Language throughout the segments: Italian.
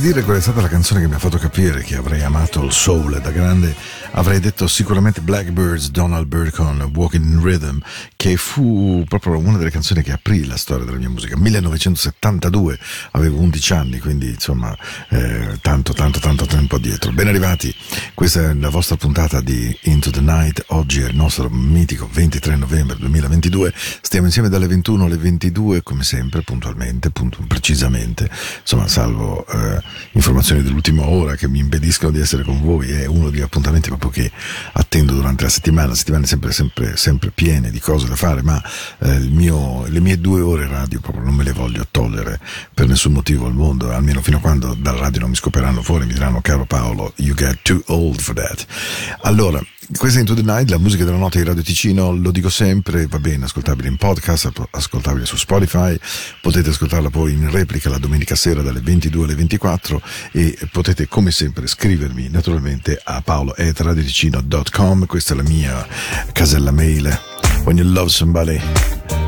dire qual è stata la canzone che mi ha fatto capire che avrei amato il soul da grande, avrei detto sicuramente Blackbirds, Donald Byrd con Walking in Rhythm, che fu proprio una delle canzoni che aprì la storia della mia musica. 1972, avevo 11 anni, quindi insomma eh, tanto, tanto, tanto tempo addietro. Ben arrivati, questa è la vostra puntata di Into the Night, oggi è il nostro mitico 23 novembre 2022, stiamo insieme dalle 21 alle 22, come sempre, puntualmente, puntu- precisamente, insomma salvo... Eh, informazioni dell'ultima ora che mi impediscono di essere con voi, è uno degli appuntamenti proprio che attendo durante la settimana, la settimana è sempre, sempre, sempre piena di cose da fare, ma eh, mio, le mie due ore radio proprio non me le voglio togliere per nessun motivo al mondo, almeno fino a quando dal radio non mi scoperanno fuori, mi diranno caro Paolo, you get too old for that. Allora, questa è Into the Night, la musica della notte di Radio Ticino, lo dico sempre, va bene, ascoltabile in podcast, ascoltabile su Spotify, potete ascoltarla poi in replica la domenica sera dalle 22 alle 24 e potete come sempre scrivermi naturalmente a paolo.radioticino.com, questa è la mia casella mail. When you love somebody,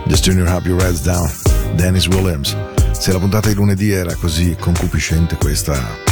just turn your happy reds down. Dennis Williams. Se la puntata di lunedì era così concupiscente questa...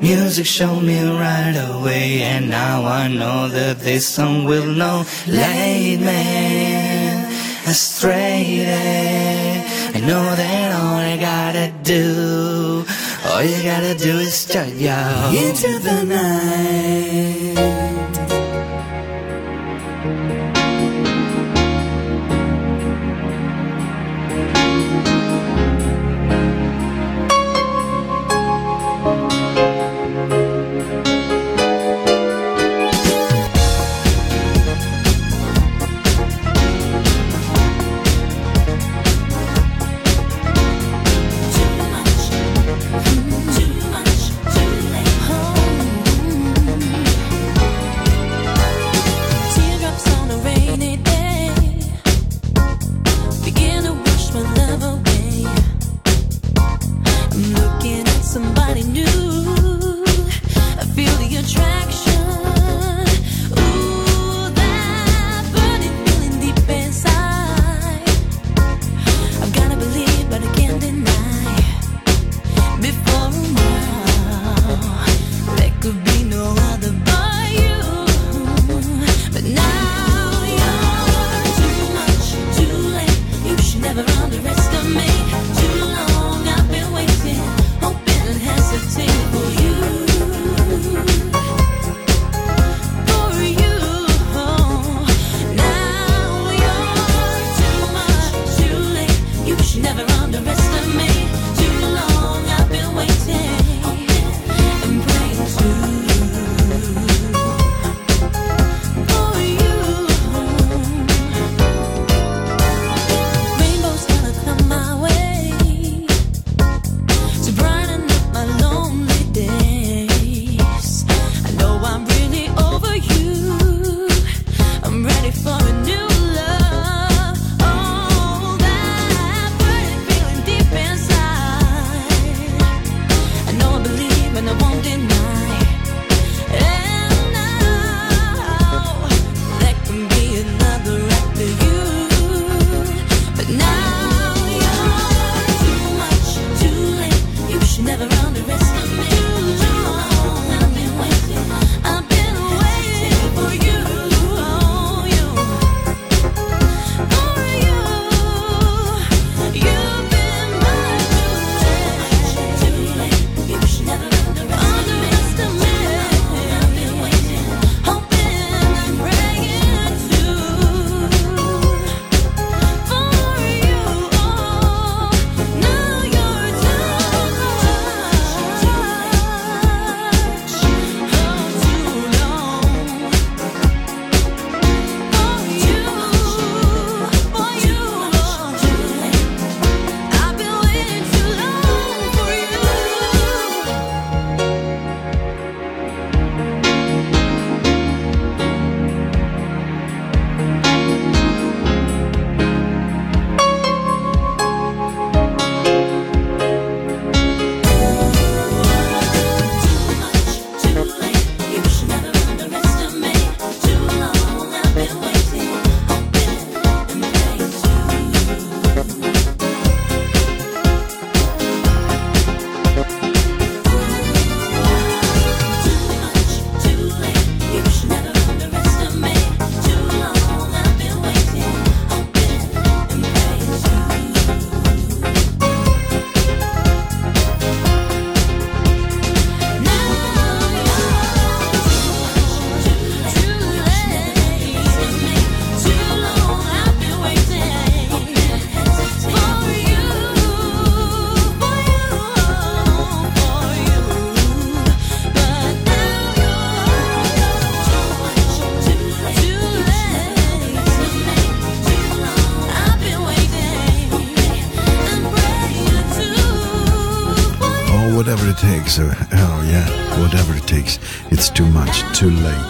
music showed me right away And now I know that this song will not lead me astray. I know that all I gotta do All you gotta do is start yo into the night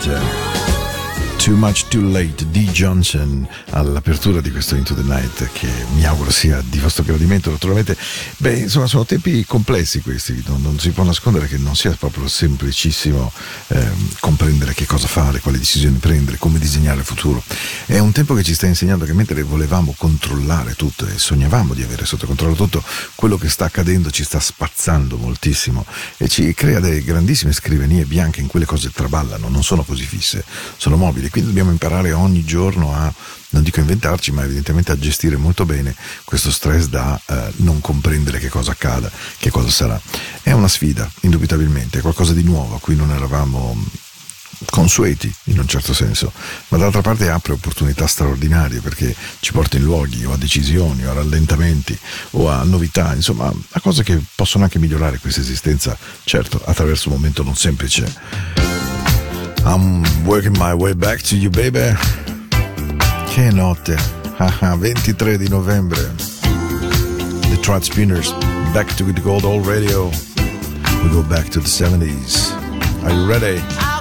too late. Uh. Too Much Too Late di Johnson all'apertura di questo Into the Night che mi auguro sia di vostro gradimento naturalmente beh insomma sono tempi complessi questi non, non si può nascondere che non sia proprio semplicissimo eh, comprendere che cosa fare quali decisioni prendere come disegnare il futuro. È un tempo che ci sta insegnando che mentre volevamo controllare tutto e sognavamo di avere sotto controllo tutto quello che sta accadendo ci sta spazzando moltissimo e ci crea delle grandissime scrivanie bianche in quelle cose traballano non sono così fisse sono mobili quindi dobbiamo imparare ogni giorno a, non dico inventarci, ma evidentemente a gestire molto bene questo stress da eh, non comprendere che cosa accada, che cosa sarà. È una sfida, indubitabilmente, è qualcosa di nuovo a cui non eravamo consueti in un certo senso, ma d'altra parte apre opportunità straordinarie perché ci porta in luoghi o a decisioni o a rallentamenti o a novità, insomma a cose che possono anche migliorare questa esistenza, certo attraverso un momento non semplice I'm working my way back to you, baby. Che notte. 23 di novembre. The Trot Spinners. Back to the Gold Old Radio. We go back to the 70s. Are you ready?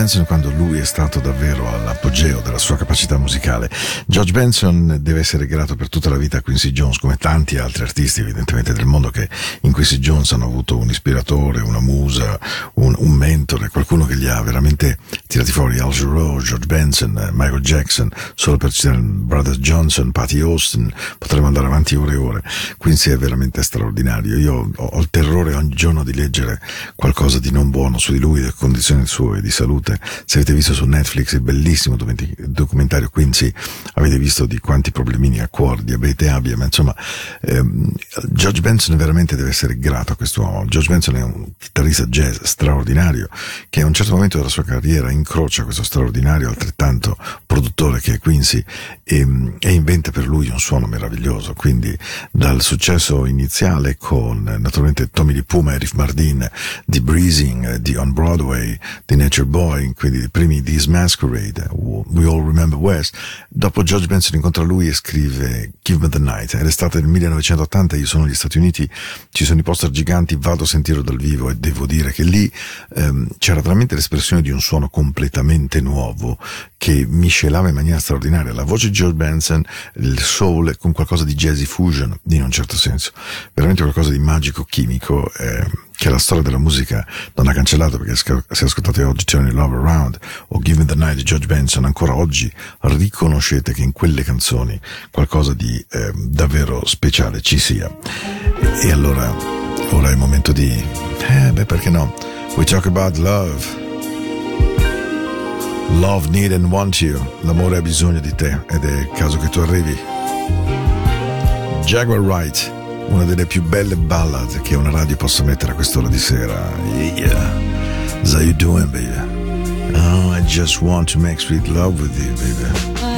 Benson quando lui è stato davvero all'apogeo della sua capacità musicale. George Benson deve essere grato per tutta la vita a Quincy Jones, come tanti altri artisti evidentemente del mondo che in Quincy Jones hanno avuto un ispiratore, una musa, un, un mentore, qualcuno che gli ha veramente tirati fuori Al Jarreau, George Benson, Michael Jackson, solo per citare Brothers Johnson, Patty Austin, potremmo andare avanti ore e ore. Quincy è veramente straordinario. Io ho, ho il terrore ogni giorno di leggere qualcosa di non buono su di lui, delle condizioni sue di salute. Se avete visto su Netflix il bellissimo documentario Quincy, avete visto di quanti problemini ha cuore, diabete abbia, ma insomma, ehm, George Benson veramente deve essere grato a quest'uomo. George Benson è un chitarrista jazz straordinario, che a un certo momento della sua carriera incrocia questo straordinario, altrettanto produttore che è Quincy e, e inventa per lui un suono meraviglioso. Quindi dal successo iniziale con naturalmente Tommy Di Puma e Riff Mardin di Breezing, di On Broadway, di Nature Boy, quindi i primi These Masquerade, We All Remember West, dopo George Benson incontra lui e scrive Give Me the Night. È l'estate del 1980, io sono negli Stati Uniti, ci sono i poster giganti, vado a sentirlo dal vivo e devo dire che lì ehm, c'era veramente l'espressione di un suono completamente nuovo che miscelava in maniera straordinaria la voce di George Benson, il soul con qualcosa di jazzy fusion, in un certo senso. Veramente qualcosa di magico, chimico, eh, che la storia della musica non ha cancellato perché se ascoltate oggi Turning Love Around o Given the Night di George Benson, ancora oggi riconoscete che in quelle canzoni qualcosa di eh, davvero speciale ci sia. E allora, ora è il momento di... Eh, beh, perché no? We talk about love. Love, need and want you. L'amore ha bisogno di te ed è il caso che tu arrivi. Jaguar Wright, una delle più belle ballad che una radio possa mettere a quest'ora di sera. Yeah. How you doing, baby? Oh, I just want to make sweet love with you, baby.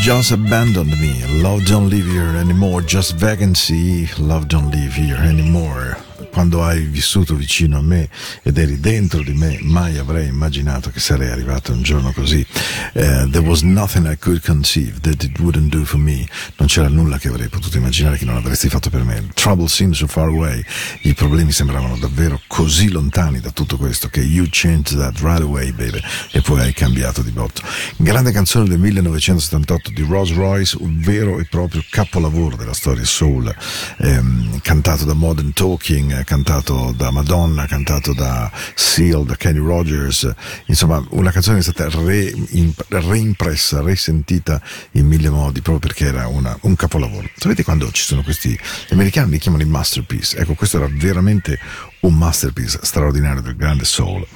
Just Abandoned Me, Love Don't Live Here Anymore, Just Vacancy, Love Don't Live Here Anymore. Quando hai vissuto vicino a me ed eri dentro di me, mai avrei immaginato che sarei arrivato un giorno così. Uh, there was nothing I could conceive that it wouldn't do for me. Non c'era nulla che avrei potuto immaginare che non avresti fatto per me. Trouble seemed so far away. I problemi sembravano davvero così lontani da tutto questo che you changed that right away, baby. E poi hai cambiato di botto. Grande canzone del 1978 di Rolls Royce, un vero e proprio capolavoro della storia soul, ehm, cantato da Modern Talking, cantato da Madonna, cantato da Seal, da Kenny Rogers, insomma una canzone che è stata re, reimpressa, risentita in mille modi proprio perché era una, un capolavoro. Sapete quando ci sono questi, gli americani li chiamano i masterpiece, ecco questo era veramente un masterpiece straordinario del grande soul,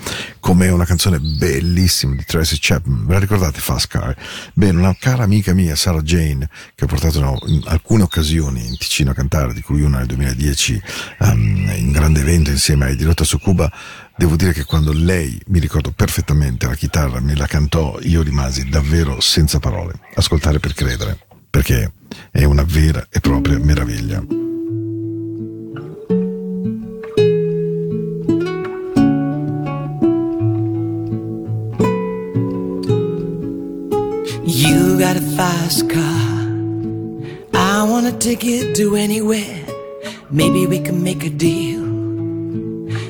come una canzone bellissima di Tracy Chapman, ve la ricordate Fast Car? Bene, una cara amica mia, Sarah Jane, che ho portato in alcune occasioni in Ticino a cantare, di cui una nel 2010 um, in grande evento insieme ai Diretta su Cuba, devo dire che quando lei, mi ricordo perfettamente, la chitarra me la cantò, io rimasi davvero senza parole, ascoltare per credere, perché è una vera e propria meraviglia. You got a fast car. I wanna take it to anywhere. Maybe we can make a deal.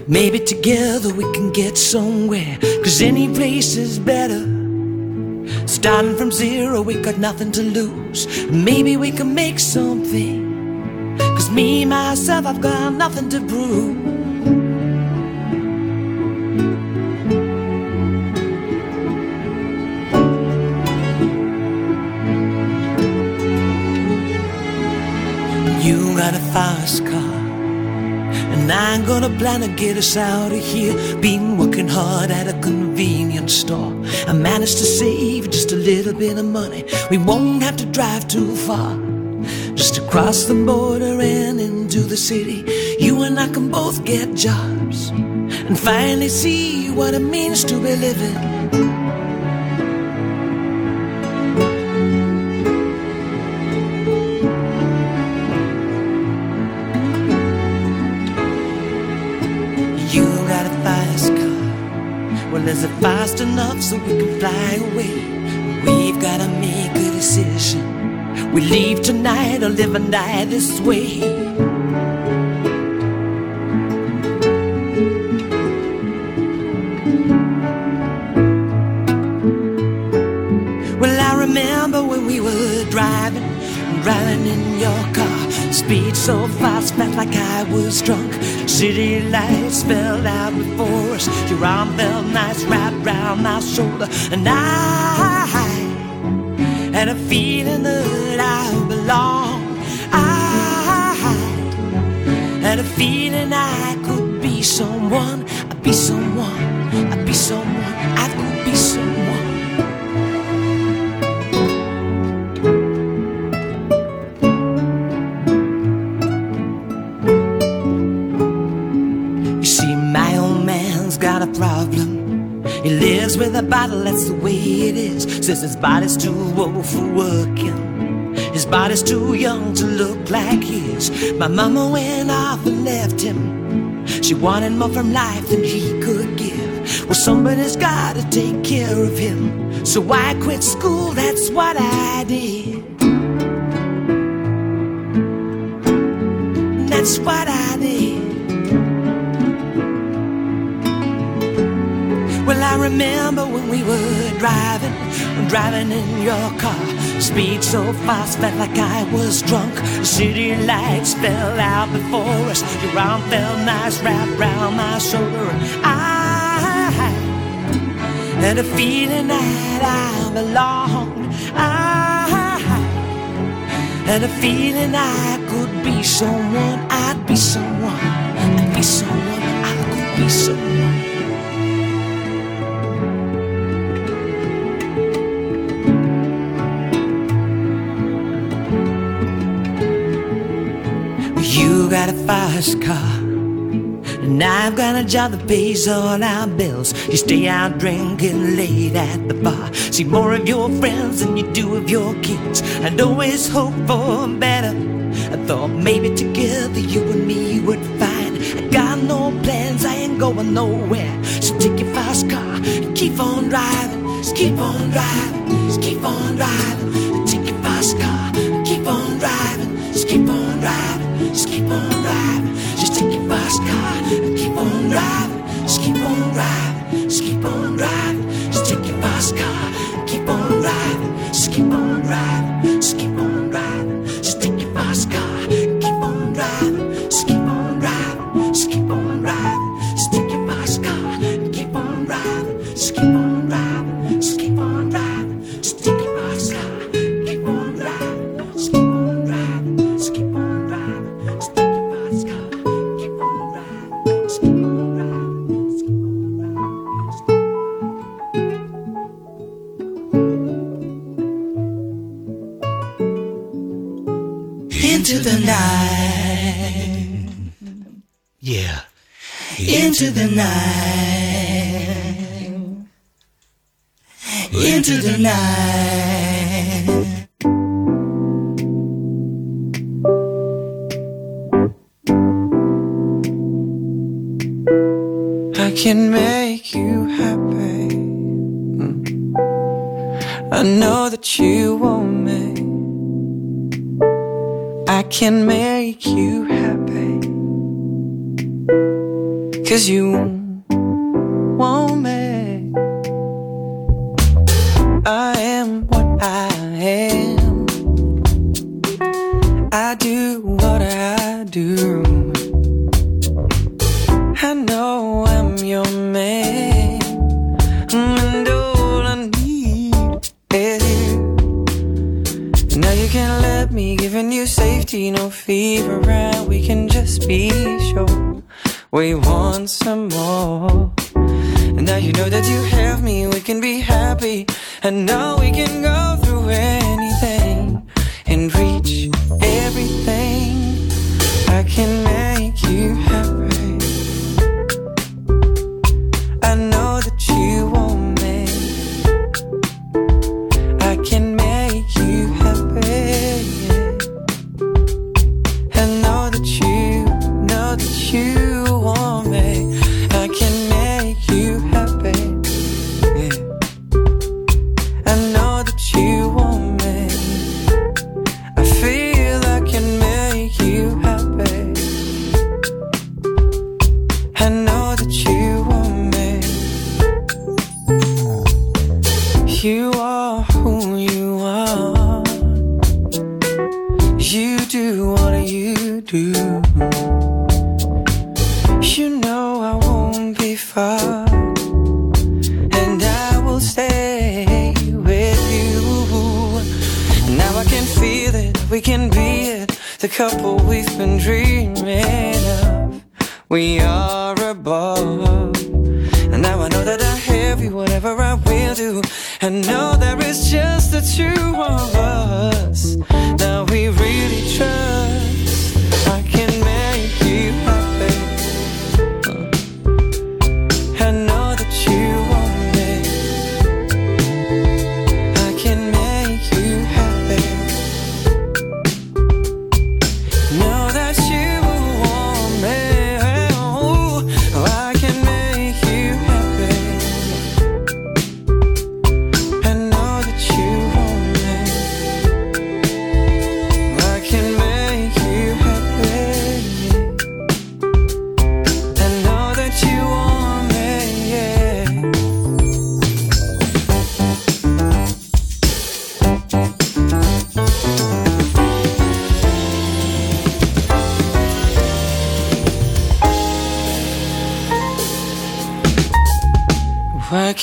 Maybe together we can get somewhere. Cause any place is better. Starting from zero, we got nothing to lose. Maybe we can make something. Cause me, myself, I've got nothing to prove. Fast car. And I'm gonna plan to get us out of here. Been working hard at a convenience store. I managed to save just a little bit of money. We won't have to drive too far. Just across the border and into the city. You and I can both get jobs. And finally see what it means to be living. Is it fast enough so we can fly away? We've gotta make a decision. We leave tonight or live and die this way. Speed so fast, felt like I was drunk. City lights fell out before us. Your arm felt nice wrapped round my shoulder, and I had a feeling that I belonged. I had a feeling I could be someone. I'd be someone. I'd be someone. I could bottle, that's the way it is. Says his body's too old for working. His body's too young to look like his. My mama went off and left him. She wanted more from life than he could give. Well, somebody's gotta take care of him. So I quit school, that's what I did. That's what I I remember when we were driving, driving in your car. Speed so fast, felt like I was drunk. City lights fell out before us. Your arm felt nice wrapped around my shoulder. I had a feeling that I belonged. I had a feeling I could be someone. I'd be someone. I'd be someone. I could be someone. Got a fast car. And I've got a job that pays all our bills. You stay out drinking late at the bar. See more of your friends than you do of your kids. I'd always hope for better. I thought maybe together you and me would find. I got no plans, I ain't going nowhere. So take your fast car and keep on driving. Just keep on driving. Just keep on driving. That you have me, we can be happy. And now we can go through anything and reach everything. I can make you happy.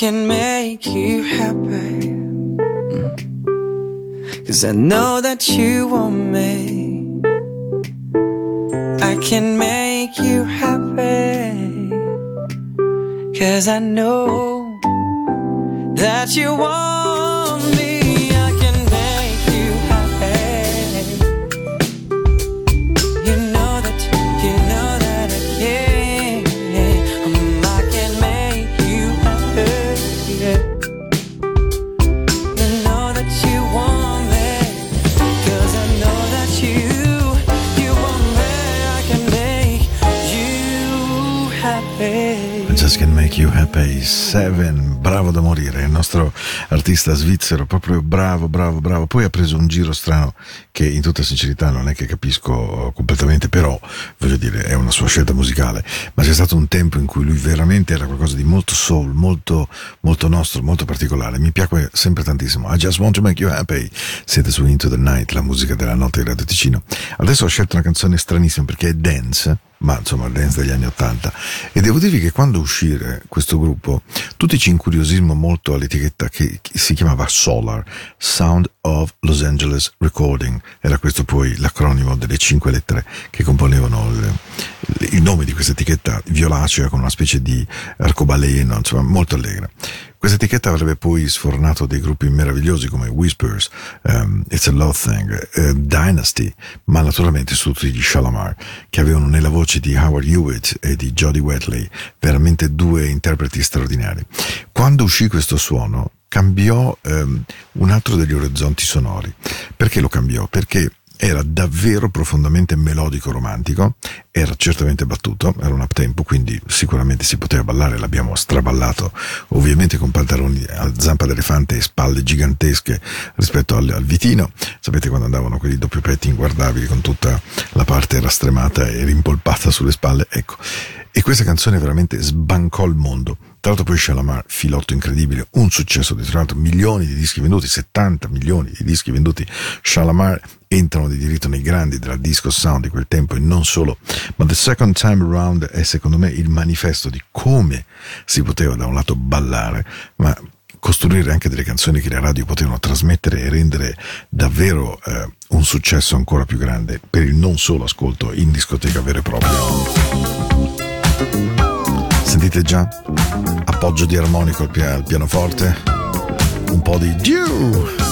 Can make you happy. Cause I know that you want me. I can make you happy. Cause I know that you want artista svizzero, proprio bravo, bravo, bravo. Poi ha preso un giro strano che in tutta sincerità non è che capisco completamente, però voglio dire è una sua scelta musicale, ma c'è stato un tempo in cui lui veramente era qualcosa di molto soul, molto, molto nostro, molto particolare. Mi piacque sempre tantissimo. I Just Want to Make You Happy, siete su Into the Night, la musica della notte di Radio Ticino. Adesso ho scelto una canzone stranissima perché è dance ma insomma dance degli anni Ottanta. E devo dirvi che quando uscì questo gruppo tutti ci incuriosimmo molto all'etichetta che, che si chiamava Solar Sound of Los Angeles Recording. Era questo poi l'acronimo delle cinque lettere che componevano il, il nome di questa etichetta violacea con una specie di arcobaleno insomma molto allegra questa etichetta avrebbe poi sfornato dei gruppi meravigliosi come Whispers, um, It's a Love Thing, uh, Dynasty, ma naturalmente su tutti gli Shalamar, che avevano nella voce di Howard Hewitt e di Jodie Wetley veramente due interpreti straordinari. Quando uscì questo suono, cambiò um, un altro degli orizzonti sonori. Perché lo cambiò? Perché era davvero profondamente melodico romantico, era certamente battuto, era un up tempo, quindi sicuramente si poteva ballare, l'abbiamo straballato, ovviamente con pantaloni a zampa d'elefante e spalle gigantesche rispetto al, al vitino, sapete quando andavano quelli doppio petti inguardabili con tutta la parte rastremata e rimpolpata sulle spalle, ecco. E questa canzone veramente sbancò il mondo. Tra l'altro poi Shalamar, filotto incredibile, un successo di tra l'altro milioni di dischi venduti, 70 milioni di dischi venduti. Shalamar entrano di diritto nei grandi della disco sound di quel tempo e non solo. Ma The Second Time Around è secondo me il manifesto di come si poteva da un lato ballare, ma costruire anche delle canzoni che le radio potevano trasmettere e rendere davvero eh, un successo ancora più grande per il non solo ascolto in discoteca vero e proprio. Sentite già? Appoggio di armonico al pianoforte, un po' di Dew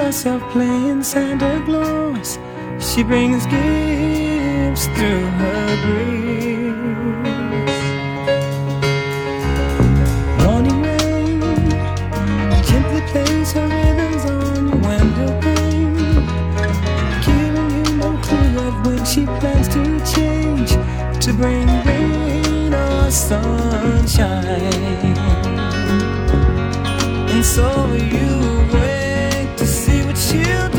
herself playing Santa Claus, she brings gifts through her grace. Morning rain gently plays her rhythms on your window pane, giving you no clue of when she plans to change to bring rain or sunshine. And so you to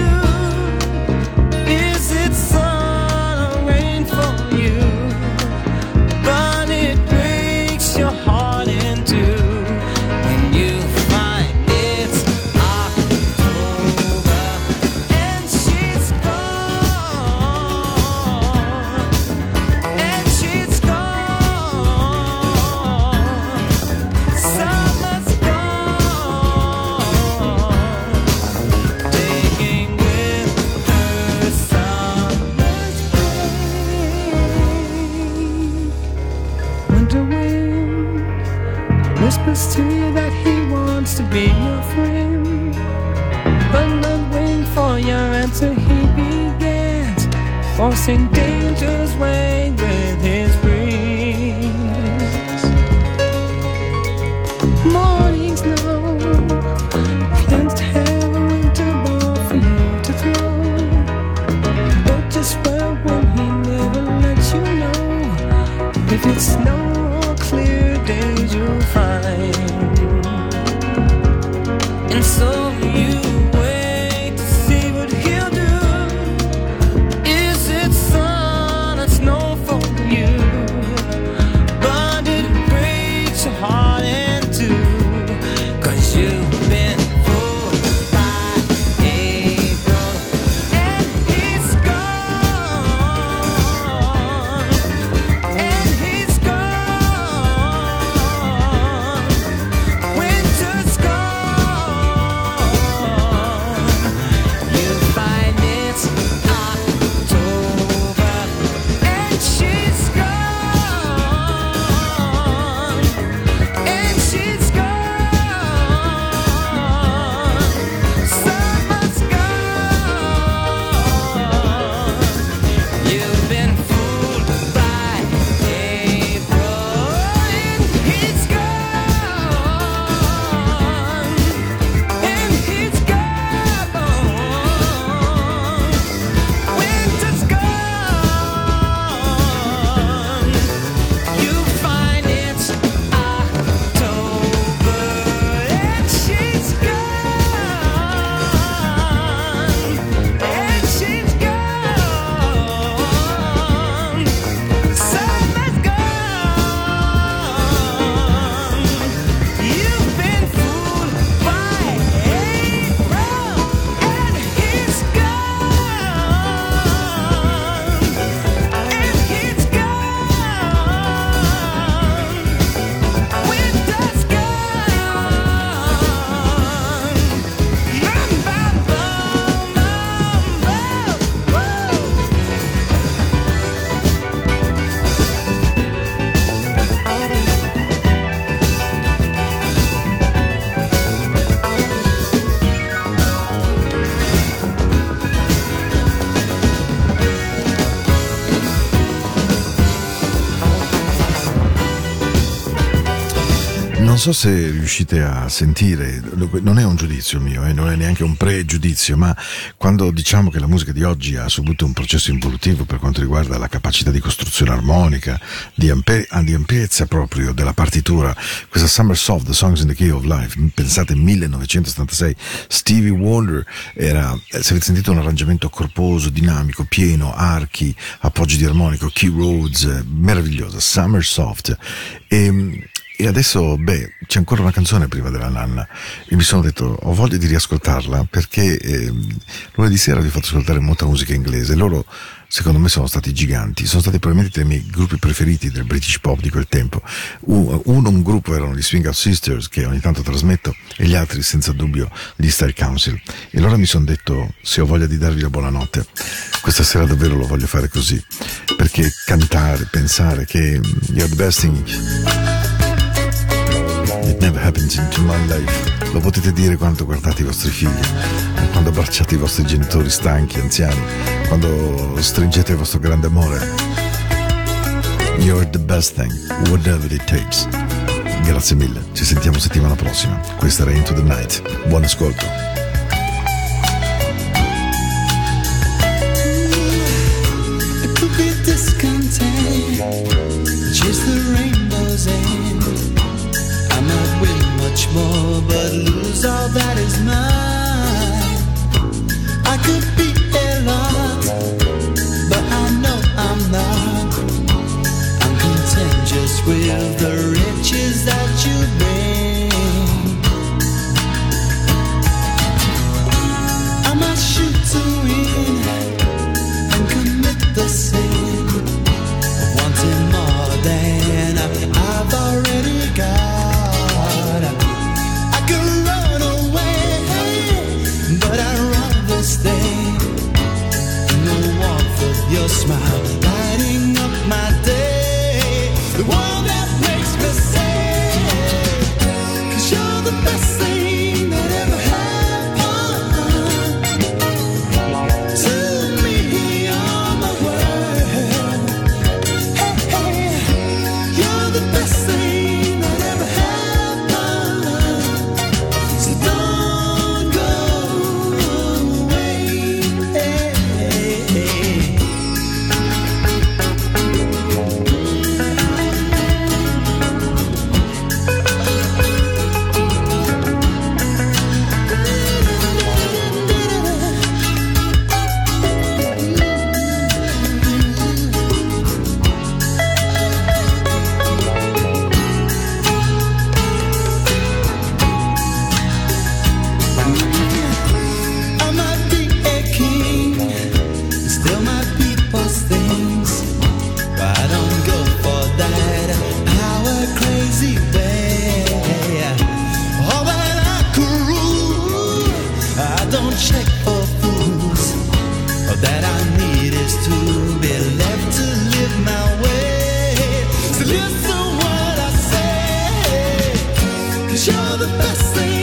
so se riuscite a sentire, non è un giudizio mio, eh, non è neanche un pregiudizio, ma quando diciamo che la musica di oggi ha subito un processo involutivo per quanto riguarda la capacità di costruzione armonica, di, ampe- ah, di ampiezza proprio della partitura, questa Summer Soft, The Songs in the Key of Life, pensate 1976, Stevie Wonder era, eh, se avete sentito un arrangiamento corposo, dinamico, pieno, archi, appoggi di armonico, key roads, eh, meravigliosa, Summer Soft. E, e adesso, beh, c'è ancora una canzone prima della nanna. E mi sono detto, ho voglia di riascoltarla perché eh, lunedì sera vi ho fatto ascoltare molta musica inglese. Loro, secondo me, sono stati giganti. Sono stati probabilmente dei miei gruppi preferiti del British pop di quel tempo. Uno, un gruppo erano gli Swing Out Sisters, che ogni tanto trasmetto, e gli altri, senza dubbio, gli Style Council. E allora mi sono detto, se ho voglia di darvi la buonanotte, questa sera davvero lo voglio fare così. Perché cantare, pensare che you're the best thing It never happens into my life. Lo potete dire quando guardate i vostri figli, quando abbracciate i vostri genitori stanchi, anziani, quando stringete il vostro grande amore. You're the best thing, whatever it takes. Grazie mille, ci sentiamo settimana prossima. Questa era Into the Night. Buon ascolto. that is mine. you're the best thing